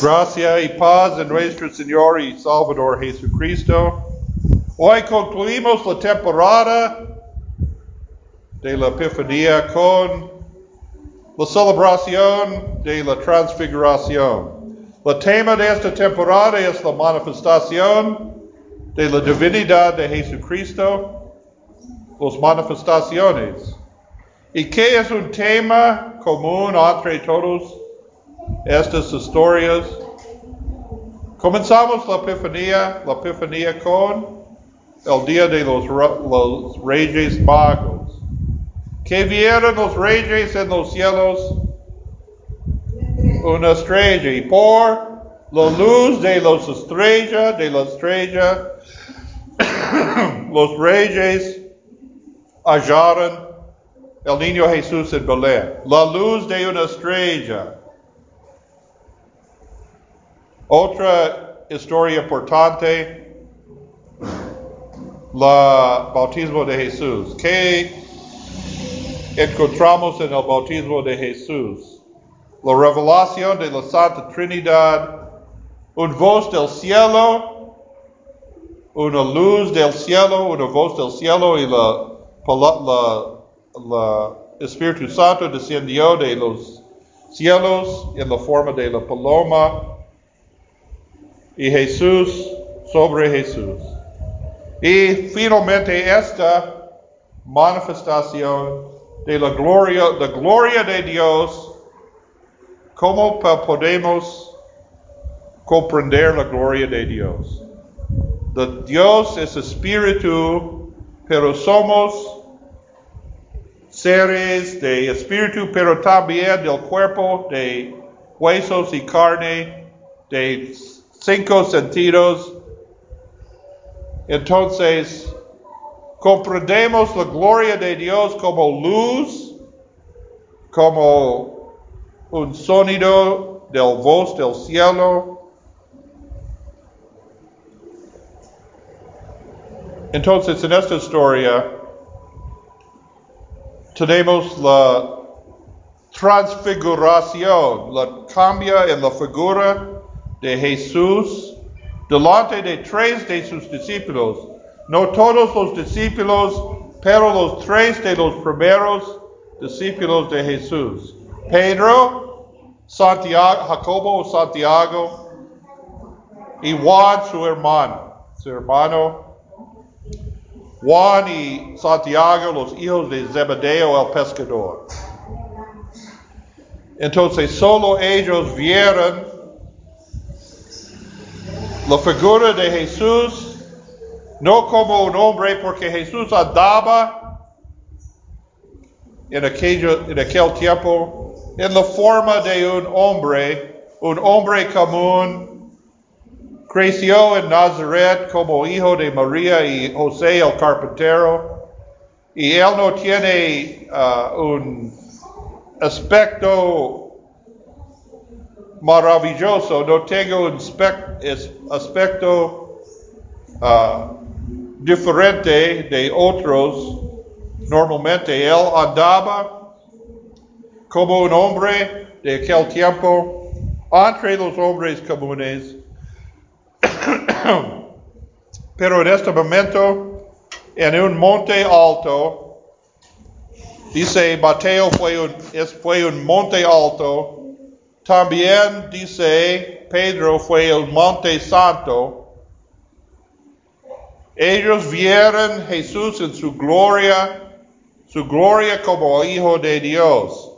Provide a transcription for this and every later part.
Gracia y paz en nuestro Señor y Salvador Jesucristo. Hoy concluimos la temporada de la Epifanía con la celebración de la transfiguración. El tema de esta temporada es la manifestación de la divinidad de Jesucristo, las manifestaciones. ¿Y qué es un tema común entre todos estas historias? Comenzamos la Epifanía, la Epifanía con el día de los, Reyes Magos. ¿Qué vieron los reyes en los cielos? Una estrella. Y por la luz de las estrellas, de la estrella, los reyes hallaron el niño Jesús en Belén. La luz de una estrella. Otra historia importante, la bautismo de Jesús. ¿Qué encontramos en el bautismo de Jesús? La revelación de la Santa Trinidad, un voz del cielo, una luz del cielo, una voz del cielo y la, la, el Espíritu Santo descendió de los cielos en la forma de la paloma y Jesús sobre Jesús. Y finalmente esta manifestación de la gloria, gloria de Dios, ¿cómo podemos comprender la gloria de Dios? The Dios es espíritu, pero somos seres de espíritu, pero también del cuerpo, de huesos y carne, de cinco sentidos. Entonces, comprendemos la gloria de Dios como luz, como un sonido del voz del cielo. Entonces, en esta historia, tenemos la transfiguración, la cambia en la figura de Jesús delante de tres de sus discípulos. No todos los discípulos, pero los tres de los primeros discípulos de Jesús. Pedro, Santiago, Jacobo, Santiago y Juan, su hermano. Su hermano. Juan y Santiago, los hijos de Zebedeo, el pescador. Entonces solo ellos vieron la figura de Jesús, no como un hombre, porque Jesús andaba en, aquello, en aquel tiempo en la forma de un hombre, un hombre común. Creció en Nazaret como hijo de María y José el carpintero. Y él no tiene uh, un aspecto maravilloso, no tengo un aspecto uh, diferente de otros. Normalmente él andaba como un hombre de aquel tiempo entre los hombres comunes. Pero en este momento, en un monte alto, dice Mateo fue un, fue un monte alto, también dice Pedro fue el monte santo. Ellos vieron Jesús en su gloria, su gloria como hijo de Dios.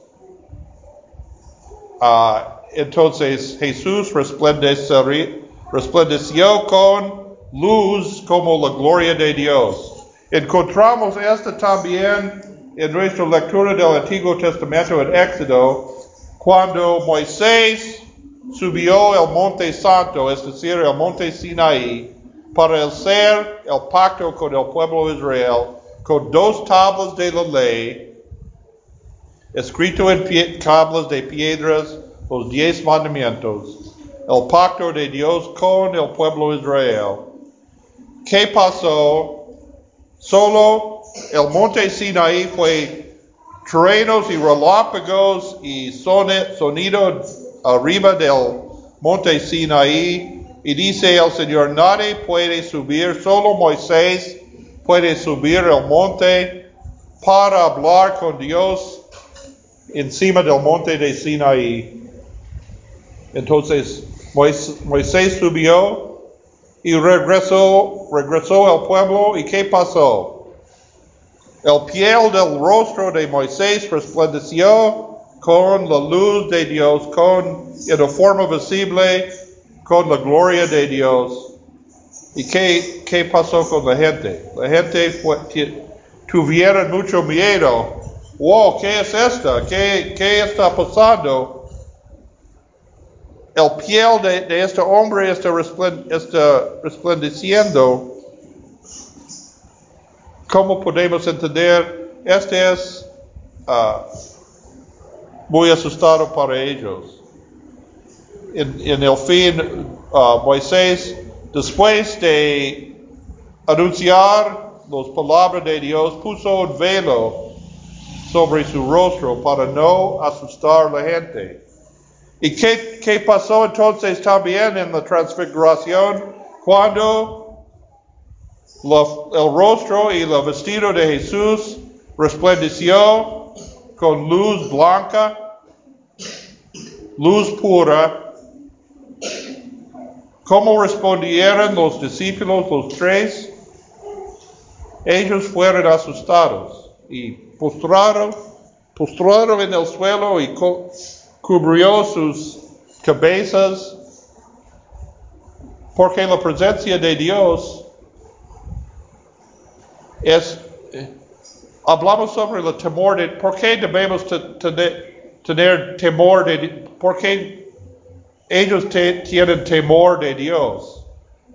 Uh, entonces Jesús resplandeció con luz como la gloria de Dios. Encontramos esto también en nuestra lectura del Antiguo Testamento en Éxodo, cuando Moisés subió el monte santo, es decir, el monte Sinaí, para hacer el pacto con el pueblo de Israel, con dos tablas de la ley, escrito en tablas de piedras, los diez mandamientos, el pacto de Dios con el pueblo de Israel. ¿Qué pasó? Solo el monte Sinaí fue truenos y relámpagos y sonido arriba del monte Sinaí, y dice el Señor, nadie puede subir, solo Moisés puede subir el monte para hablar con Dios encima del monte de Sinaí. Entonces Moisés subió y regresó, regresó al pueblo y ¿qué pasó? El piel del rostro de Moisés resplandeció con la luz de Dios, con en forma visible, con la gloria de Dios. ¿Y qué, qué pasó con la gente? La gente fue, tuvieron mucho miedo. Wow, ¿qué es esto? ¿Qué, qué está pasando? El piel de, este hombre está resplandeciendo ¿Cómo podemos entender? Este es uh, muy asustado para ellos. En, en el fin, uh, Moisés, después de anunciar las palabras de Dios, puso un velo sobre su rostro para no asustar a la gente. ¿Y qué, qué pasó entonces también en la transfiguración? Cuando el rostro y el vestido de Jesús resplandeció con luz blanca, luz pura. ¿Cómo respondieron los discípulos, los tres? Ellos fueron asustados y postraron, postraron en el suelo y cubrió sus cabezas porque la presencia de Dios es, hablamos sobre el temor de, ¿por qué debemos tener temor de, por qué ellos tienen temor de Dios?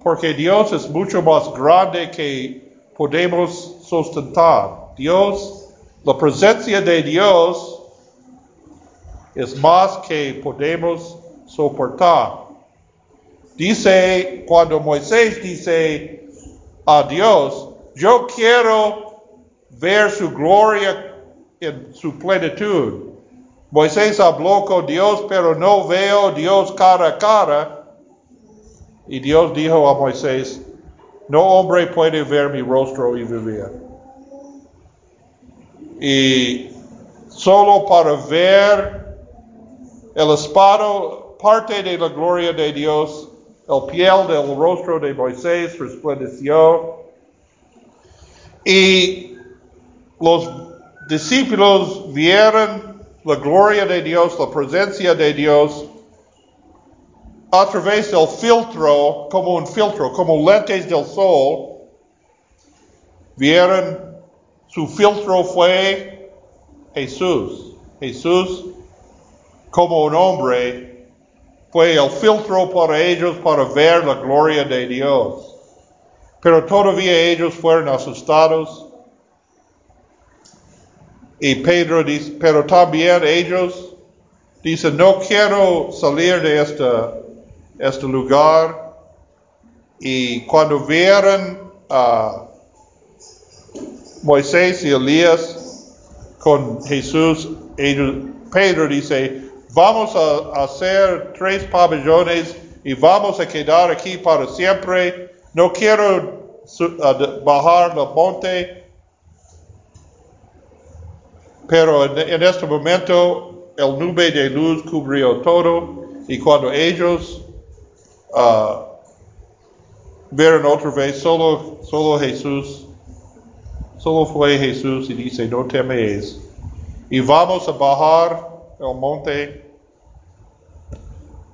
Porque Dios es mucho más grande que podemos sustentar. Dios, la presencia de Dios es más que podemos soportar. Dice, cuando Moisés dice a Dios, yo quiero ver su gloria en su plenitud. Moisés habló con Dios, pero no veo Dios cara a cara. Y Dios dijo a Moisés, no hombre puede ver mi rostro y vivir. Y solo para ver el espado, parte de la gloria de Dios, el piel del rostro de Moisés resplandeció y los discípulos vieron la gloria de Dios, la presencia de Dios, a través del filtro, como un filtro, como lentes del sol. Vieron, su filtro fue Jesús. Jesús, como un hombre, fue el filtro para ellos para ver la gloria de Dios. Pero todavía ellos fueron asustados. Y Pedro dice, pero también ellos dicen, no quiero salir de este, este lugar. Y cuando vieron a Moisés y Elías con Jesús, Pedro dice, vamos a hacer tres pabellones y vamos a quedar aquí para siempre no quiero bajar el monte, pero en, este momento el nube de luz cubrió todo y cuando ellos uh, vieron otra vez solo, solo Jesús, solo fue Jesús y dice, no teméis. Y vamos a bajar el monte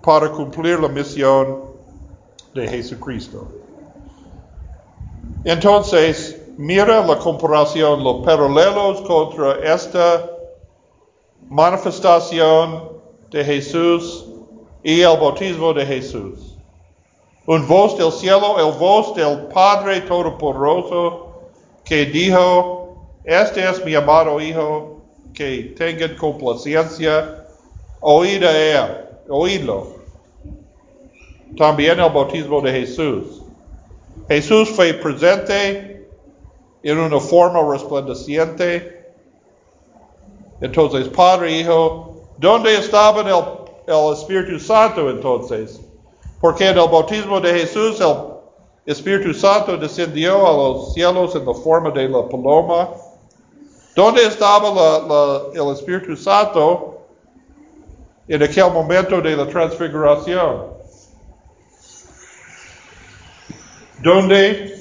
para cumplir la misión de Jesucristo. Entonces, mira la comparación, los paralelos contra esta manifestación de Jesús y el bautismo de Jesús. Un voz del cielo, el voz del Padre Todopoderoso que dijo, este es mi amado Hijo, que tengan complacencia, oíd a él, oídlo. También el bautismo de Jesús. Jesús fue presente en una forma resplandeciente. Entonces, Padre Hijo, ¿dónde estaba el, Espíritu Santo entonces. Porque en el bautismo de Jesús el Espíritu Santo descendió a los cielos en la forma de la paloma. ¿Dónde estaba el Espíritu Santo en aquel momento de la transfiguración? ¿Dónde?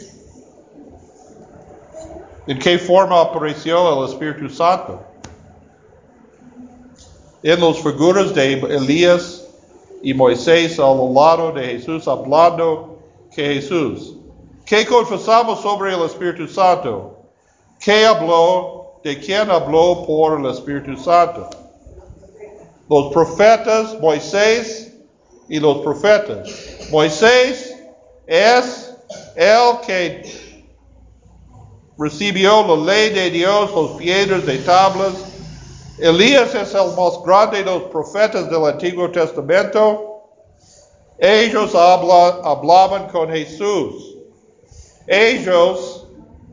¿En qué forma apareció el Espíritu Santo? En los figuras de Elías y Moisés al lado de Jesús hablando que Jesús. ¿Qué confesamos sobre el Espíritu Santo? ¿Qué habló? ¿De quién habló por el Espíritu Santo? Los profetas, Moisés y los profetas. Moisés es el que recibió la ley de Dios, los piedras de tablas. Elías es el más grande de los profetas del Antiguo Testamento. Ellos habla- hablaban con Jesús. Ellos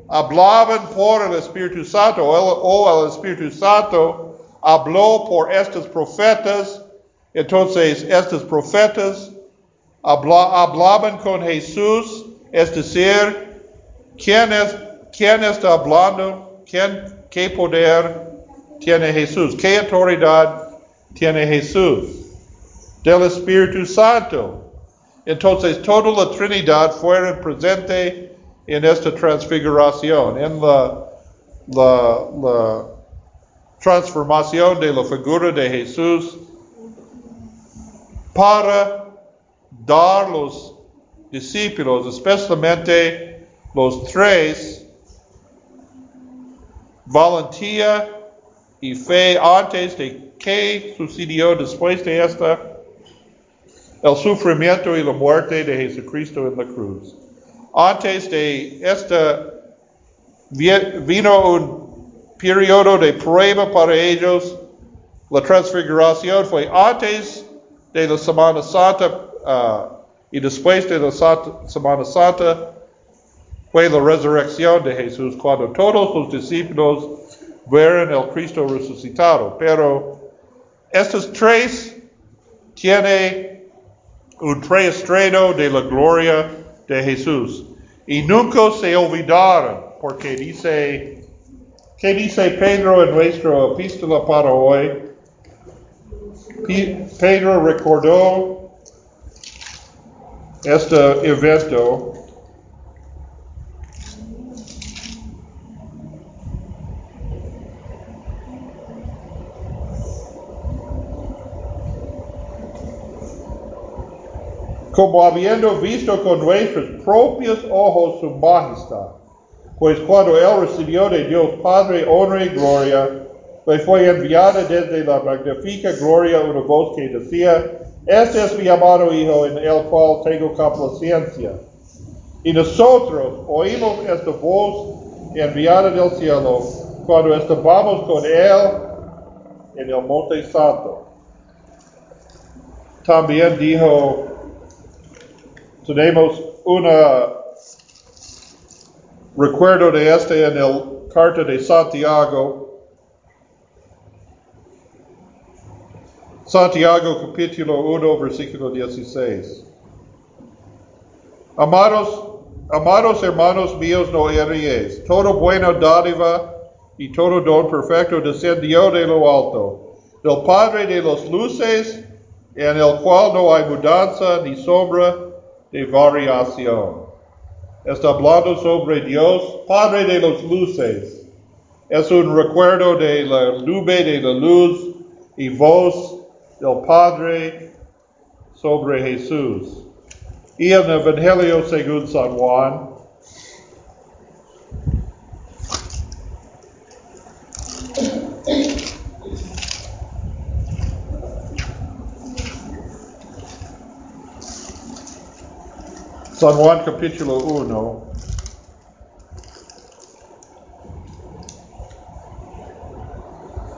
hablaban por el Espíritu Santo, o el, Espíritu Santo habló por estos profetas. Entonces, estos profetas habla- hablaban con Jesús, es decir, ¿quién, es, quién está hablando? ¿Quién, ¿Qué poder tiene Jesús? ¿Qué autoridad tiene Jesús? Del Espíritu Santo. Entonces, toda la Trinidad fueron presente en esta transfiguración, en la, la, la transformación de la figura de Jesús para dar los discípulos, especialmente los tres, valentía y fe antes de qué sucedió después de esta, el sufrimiento y la muerte de Jesucristo en la cruz. Antes de esta vi- vino un periodo de prueba para ellos. La transfiguración fue antes de la Semana Santa ah, y después de la Semana Santa fue la resurrección de Jesús cuando todos los discípulos vieron el Cristo resucitado. Pero estos tres tienen un preestreno de la gloria de Jesús. Y nunca se olvidaron, porque dice, ¿qué dice Pedro en nuestra epístola para hoy? Pedro recordó este evento como habiendo visto con nuestros propios ojos su majestad. Pues cuando él recibió de Dios Padre honra y gloria, le fue enviada desde la magnífica gloria una voz que decía, este es mi amado Hijo en el cual tengo complacencia. Y nosotros oímos esta voz enviada del cielo cuando estábamos con él en el monte santo. También dijo, tenemos una recuerdo de este en el carta de Santiago. Santiago capítulo 1 versículo 16. Amados, amados hermanos míos, no erréis. Todo buena dádiva y todo don perfecto descendió de lo alto, del Padre de las luces, en el cual no hay mudanza ni sombra de variación. Está hablando sobre Dios, Padre de las luces. Es un recuerdo de la nube de la luz y voz del Padre sobre Jesús. Y el Evangelio según San Juan. San Juan capítulo 1.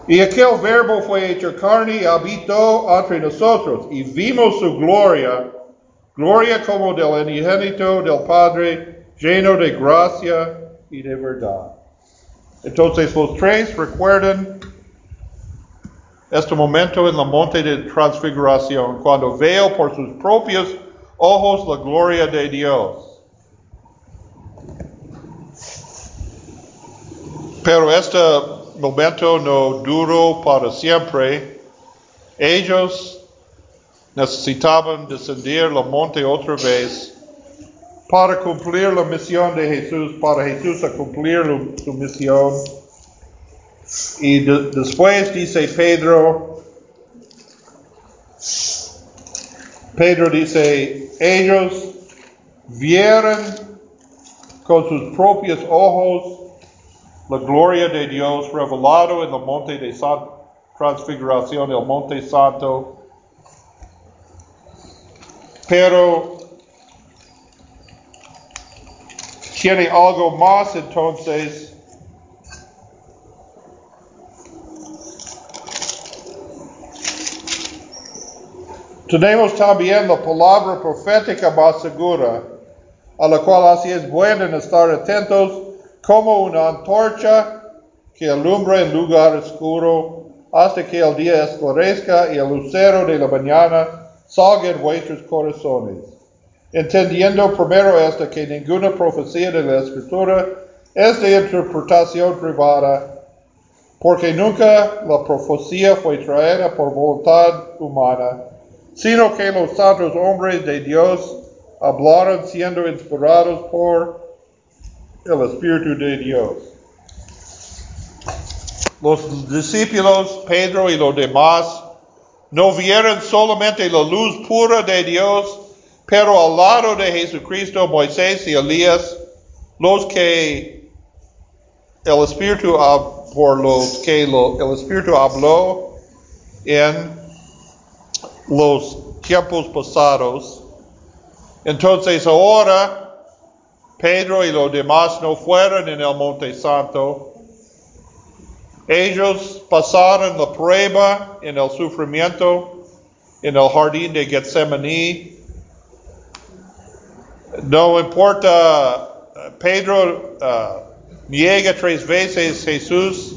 Y aquel verbo fue hecho carne y habitó entre nosotros, y vimos su gloria, gloria como del unigénito del Padre, lleno de gracia y de verdad. Entonces los tres recuerdan este momento en la monte de transfiguración, cuando veo por sus propios ojos la gloria de Dios. Pero este momento no duró para siempre. Ellos necesitaban descender la monte otra vez para cumplir la misión de Jesús, para Jesús a cumplir su misión. Y de, después dice Pedro, Pedro dice, ellos vieron con sus propios ojos la gloria de Dios revelado en el monte de San, transfiguración, el monte santo. Pero tiene algo más entonces. Tenemos también la palabra profética más segura, a la cual así es bueno estar atentos como una antorcha que alumbra en lugar oscuro hasta que el día esclarezca y el lucero de la mañana salga en vuestros corazones. Entendiendo primero esto que ninguna profecía de la escritura es de interpretación privada, porque nunca la profecía fue traída por voluntad humana, sino que los santos hombres de Dios hablaron siendo inspirados por el Espíritu de Dios. Los discípulos, Pedro y los demás, no vieron solamente la luz pura de Dios, pero al lado de Jesucristo, Moisés y Elías, los que el Espíritu, por los que el Espíritu habló en los tiempos pasados. Entonces ahora Pedro y los demás no fueron en el Monte Santo. Ellos pasaron la prueba en el sufrimiento en el jardín de Getsemaní. No importa, Pedro uh, niega tres veces Jesús,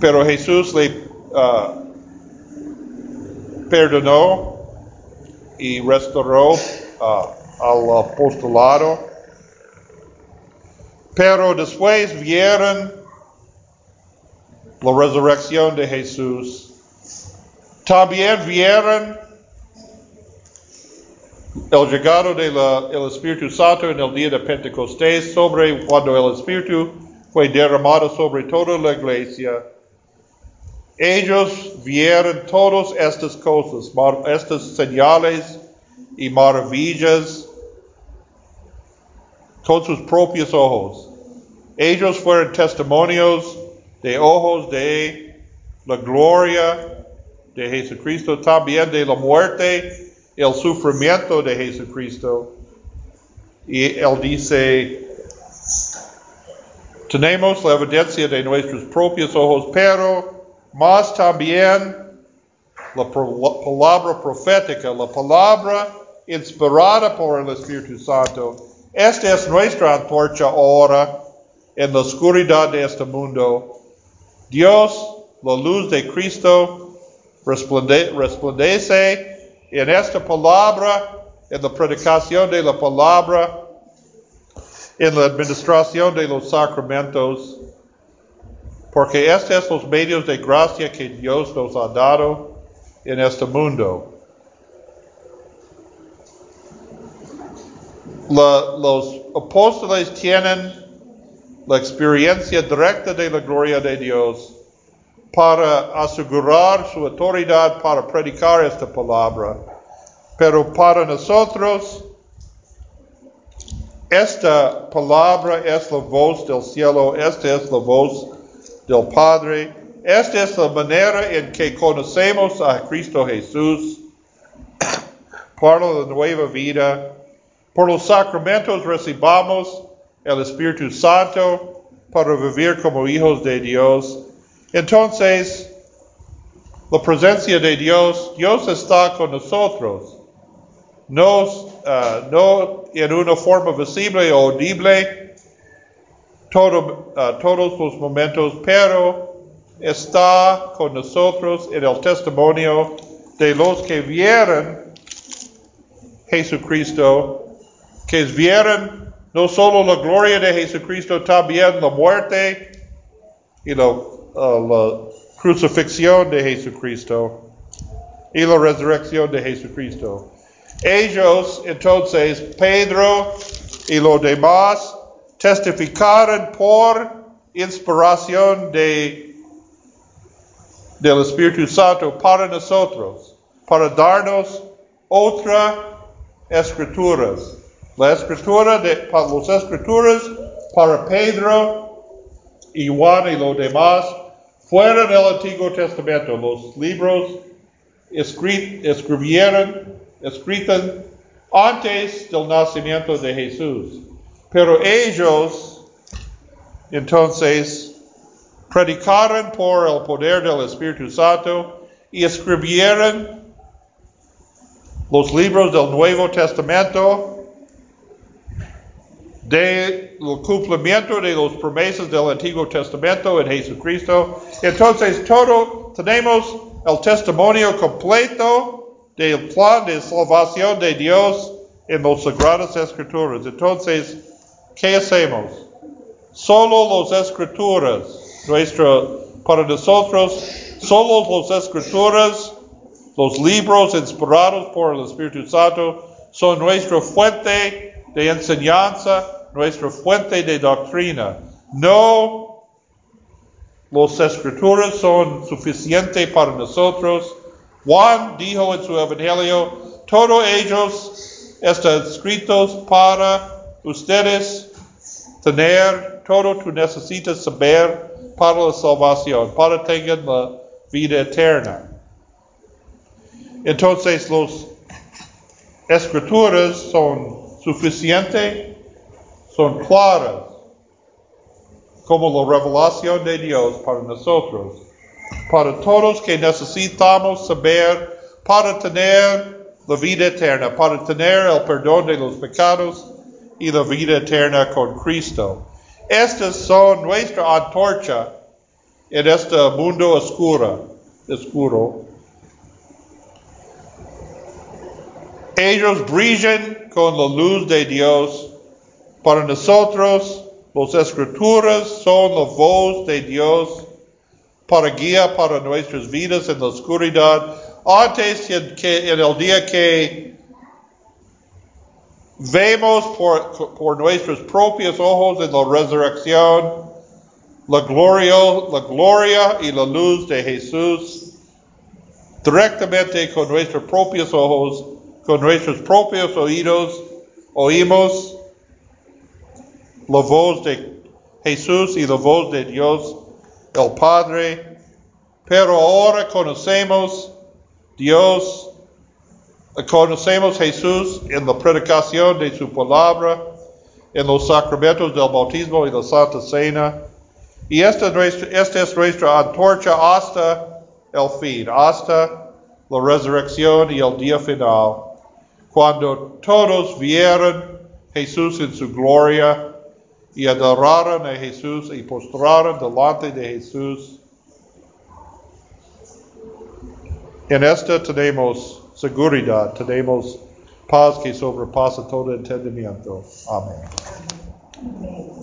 pero Jesús le uh, perdonó y restauró. Uh, al apostolado. Pero después vieron la resurrección de Jesús. También vieron el llegado del Espíritu Santo en el día de Pentecostés sobre cuando el Espíritu fue derramado sobre toda la iglesia. Ellos vieron todas estas cosas, estas señales y maravillas con sus propios ojos. Ellos fueron testimonios de ojos de la gloria de Jesucristo, también de la muerte, el sufrimiento de Jesucristo. Y él dice, tenemos la evidencia de nuestros propios ojos, pero más también la palabra profética, la palabra inspirada por el Espíritu Santo, esta es nuestra antorcha ahora en la oscuridad de este mundo. Dios, la luz de Cristo, resplandece en esta palabra, en la predicación de la palabra, en la administración de los sacramentos, porque estos son los medios de gracia que Dios nos ha dado en este mundo. Los apóstoles tienen la experiencia directa de la gloria de Dios para asegurar su autoridad para predicar esta palabra. Pero para nosotros, esta palabra es la voz del cielo, esta es la voz del Padre, esta es la manera en que conocemos a Cristo Jesús para la nueva vida por los sacramentos recibamos el Espíritu Santo para vivir como hijos de Dios. Entonces, la presencia de Dios, Dios está con nosotros. No, uh, en una forma visible o audible uh, todos los momentos, pero está con nosotros en el testimonio de los que vieron Jesucristo, que vieron no solo la gloria de Jesucristo, también la muerte y la, uh, la crucifixión de Jesucristo y la resurrección de Jesucristo. Ellos, entonces, Pedro y los demás, testificaron por inspiración de, del Espíritu Santo para nosotros, para darnos otra escrituras. La escritura de las escrituras para Pedro y Juan y los demás fueron del Antiguo Testamento. Los libros escribieron, escritos antes del nacimiento de Jesús. Pero ellos, entonces, predicaron por el poder del Espíritu Santo y escribieron los libros del Nuevo Testamento del cumplimiento de las promesas del Antiguo Testamento en Jesucristo. Entonces, todo tenemos el testimonio completo del plan de salvación de Dios en las Sagradas Escrituras. Entonces, ¿qué hacemos? Solo las Escrituras, nuestro, para nosotros, solo las Escrituras, los libros inspirados por el Espíritu Santo, son nuestra fuente de enseñanza, nuestra fuente de doctrina. No las escrituras son suficientes para nosotros. Juan dijo en su evangelio, todos ellos están escritos para ustedes tener todo que necesitas saber para la salvación, para tener la vida eterna. Entonces, las escrituras son suficientes, son claras como la revelación de Dios para nosotros, para todos que necesitamos saber para tener la vida eterna, para tener el perdón de los pecados y la vida eterna con Cristo. Estas son nuestra antorcha en este mundo oscuro. oscuro. Ellos brillan con la luz de Dios para nosotros las escrituras son la voz de Dios para guía para nuestras vidas en la oscuridad. Antes que en el día que vemos por, por nuestros propios ojos en la resurrección la gloria, la gloria y la luz de Jesús directamente con nuestros propios ojos, con nuestros propios oídos, oímos la voz de Jesús y la voz de Dios el Padre, pero ahora conocemos Dios, conocemos Jesús en la predicación de su palabra, en los sacramentos del bautismo y la Santa Cena, y esta, esta es nuestra antorcha hasta el fin, hasta la resurrección y el día final, cuando todos vieron Jesús en su gloria y adoraron a Jesús y postraron delante de Jesús. En esta tenemos seguridad, tenemos paz que sobrepasa todo entendimiento. Amén.